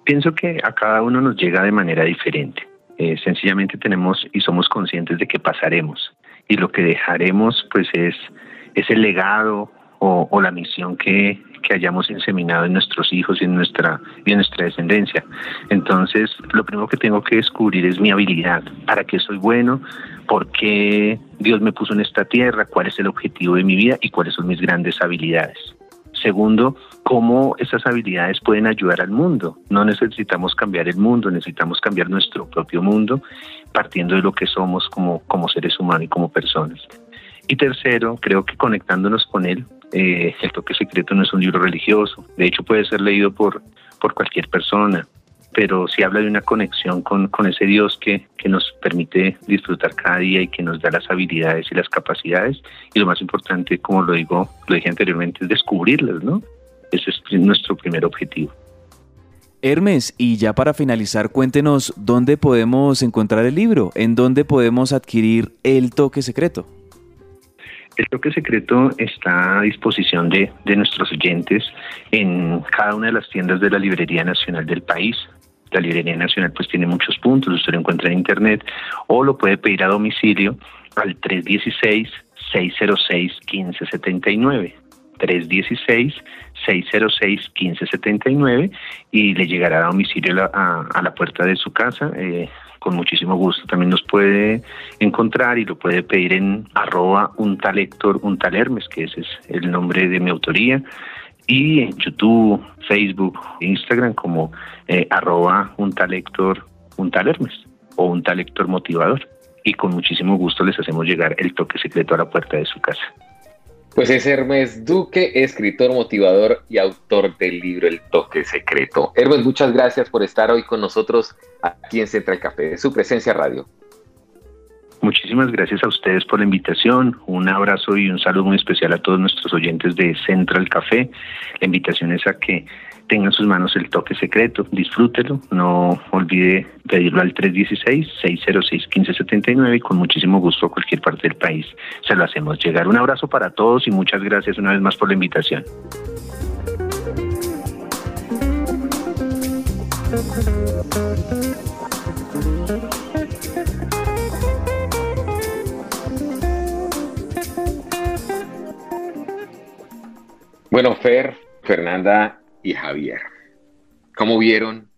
Pienso que a cada uno nos llega de manera diferente. Eh, sencillamente tenemos y somos conscientes de que pasaremos y lo que dejaremos pues es ese legado o, la misión que, que, hayamos inseminado en nuestros hijos y en nuestra, y en nuestra descendencia. Entonces, lo primero que tengo que descubrir es mi habilidad, para qué soy bueno, por qué Dios me puso en esta tierra, cuál es el objetivo de mi vida y cuáles son mis grandes habilidades. Segundo, cómo esas habilidades pueden ayudar al mundo. No necesitamos cambiar el mundo, necesitamos cambiar nuestro propio mundo partiendo de lo que somos como, como seres humanos y como personas. Y tercero, creo que conectándonos con él, eh, El toque secreto no es un libro religioso, de hecho puede ser leído por, por cualquier persona, pero si habla de una conexión con, con ese Dios que, que, nos permite disfrutar cada día y que nos da las habilidades y las capacidades. Y lo más importante, como lo digo, lo dije anteriormente, es descubrirlas, ¿no? Ese es nuestro primer objetivo. Hermes, y ya para finalizar, cuéntenos dónde podemos encontrar el libro, en dónde podemos adquirir el toque secreto. El toque secreto está a disposición de, de, nuestros oyentes en cada una de las tiendas de la Librería Nacional del país. La Librería Nacional pues tiene muchos puntos, usted lo encuentra en internet o lo puede pedir a domicilio al 316 606 1579. 316-606-1579 y le llegará a domicilio a, la puerta de su casa. Eh, con muchísimo gusto también nos puede encontrar y lo puede pedir en arroba un tal que ese es el nombre de mi autoría, y en YouTube, Facebook, Instagram como eh, arroba un tal o un motivador. Y con muchísimo gusto les hacemos llegar el toque secreto a la puerta de su casa. Pues es Hermes Duque, escritor, motivador y autor del libro El Toque Secreto. Hermes, muchas gracias por estar hoy con nosotros aquí en Central Café, su presencia radio. Muchísimas gracias a ustedes por la invitación. Un abrazo y un saludo muy especial a todos nuestros oyentes de Central Café. La invitación es a que tenga en sus manos el toque secreto, disfrútelo, no olvide pedirlo al 316-606-1579 y con muchísimo gusto a cualquier parte del país se lo hacemos llegar. Un abrazo para todos y muchas gracias una vez más por la invitación. Bueno, Fer, Fernanda, y Javier. ¿Cómo vieron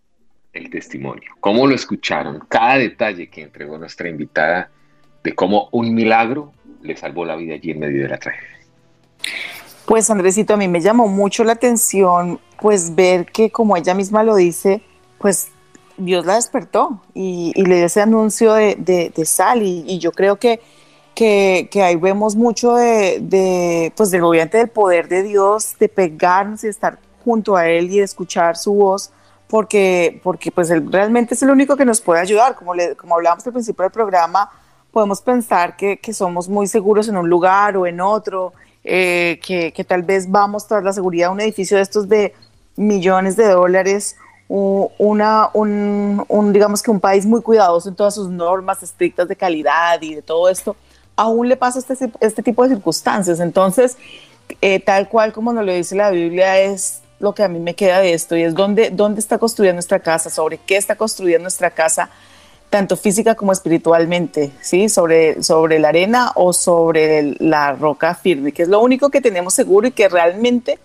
el testimonio? ¿Cómo lo escucharon? Cada detalle que entregó nuestra invitada de cómo un milagro le salvó la vida allí en medio de la tragedia. Pues Andresito, a mí me llamó mucho la atención pues ver que como ella misma lo dice, pues Dios la despertó y, le dio ese anuncio de, sal y, yo creo que, que, ahí vemos mucho de, de, pues del obviamente del poder de Dios, de pegarnos y estar junto a él y escuchar su voz, porque, porque pues él realmente es el único que nos puede ayudar. Como, le, como hablábamos al principio del programa, podemos pensar que, que somos muy seguros en un lugar o en otro, eh, que, que, tal vez vamos tras la seguridad de un edificio de estos de millones de dólares, una, un, un, digamos que un país muy cuidadoso en todas sus normas estrictas de calidad y de todo esto, aún le pasa este, este tipo de circunstancias. Entonces, eh, tal cual como nos lo dice la Biblia, es lo que a mí me queda de esto y es dónde, dónde está construida nuestra casa, sobre qué está construida nuestra casa, tanto física como espiritualmente, ¿sí? Sobre, sobre la arena o sobre la roca firme, que es lo único que tenemos seguro y que realmente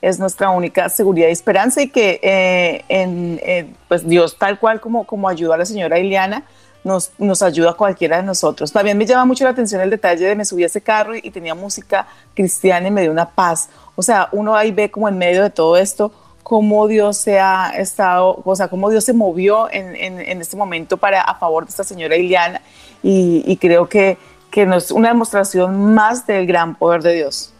es nuestra única seguridad y esperanza y que eh, en, pues Dios tal cual como, como ayudó a la señora Ileana, nos, nos, ayuda a cualquiera de nosotros. También me llama mucho la atención el detalle de me subí a ese carro y, tenía música cristiana y me dio una paz. O sea, uno ahí ve como en medio de todo esto cómo Dios se ha estado, o sea, cómo Dios se movió en, en, este momento para a favor de esta señora Iliana y, creo que, que es una demostración más del gran poder de Dios.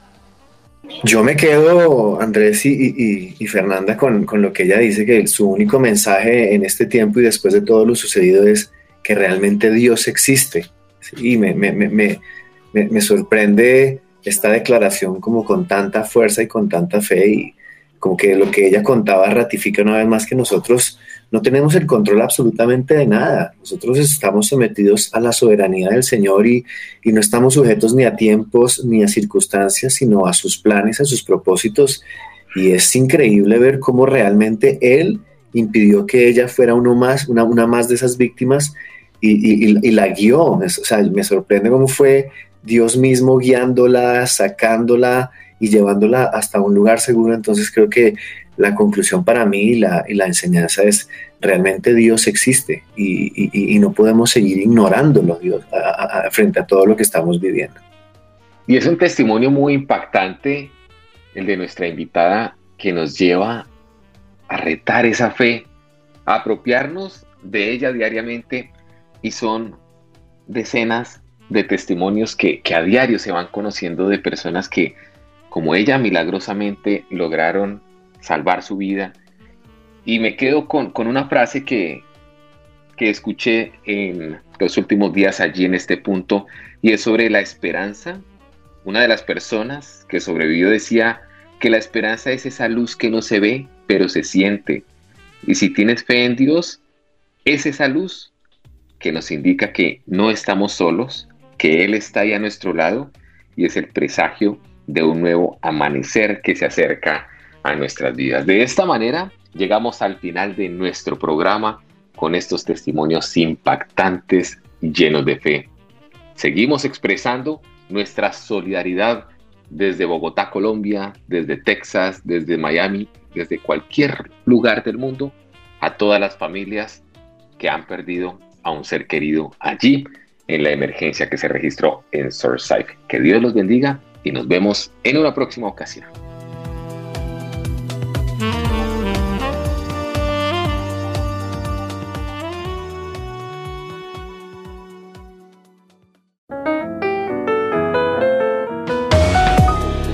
Yo me quedo, Andrés y, y, Fernanda, con, con, lo que ella dice, que su único mensaje en este tiempo y después de todo lo sucedido es que realmente Dios existe. Y me, me, me, me, sorprende esta declaración como con tanta fuerza y con tanta fe y como que lo que ella contaba ratifica una vez más que nosotros no tenemos el control absolutamente de nada. Nosotros estamos sometidos a la soberanía del Señor y, y no estamos sujetos ni a tiempos ni a circunstancias, sino a sus planes, a sus propósitos. Y es increíble ver cómo realmente Él impidió que ella fuera uno más, una, una más de esas víctimas y, la guió. O sea, me sorprende cómo fue Dios mismo guiándola, sacándola y llevándola hasta un lugar seguro. Entonces creo que la conclusión para mí y la, y la enseñanza es realmente Dios existe y, no podemos seguir ignorándolo Dios, frente a todo lo que estamos viviendo. Y es un testimonio muy impactante el de nuestra invitada que nos lleva a retar esa fe, apropiarnos de ella diariamente y son decenas de testimonios que, que a diario se van conociendo de personas que como ella milagrosamente lograron salvar su vida. Y me quedo con, una frase que, que escuché en los últimos días allí en este punto y es sobre la esperanza. Una de las personas que sobrevivió decía que la esperanza es esa luz que no se ve, pero se siente. Y si tienes fe en Dios, es esa luz que nos indica que no estamos solos, que Él está ahí a nuestro lado y es el presagio de un nuevo amanecer que se acerca a nuestras vidas. De esta manera llegamos al final de nuestro programa con estos testimonios impactantes llenos de fe. Seguimos expresando nuestra solidaridad desde Bogotá, Colombia, desde Texas, desde Miami, desde cualquier lugar del mundo, a todas las familias que han perdido a un ser querido allí en la emergencia que se registró en Surfside. Que Dios los bendiga y nos vemos en una próxima ocasión.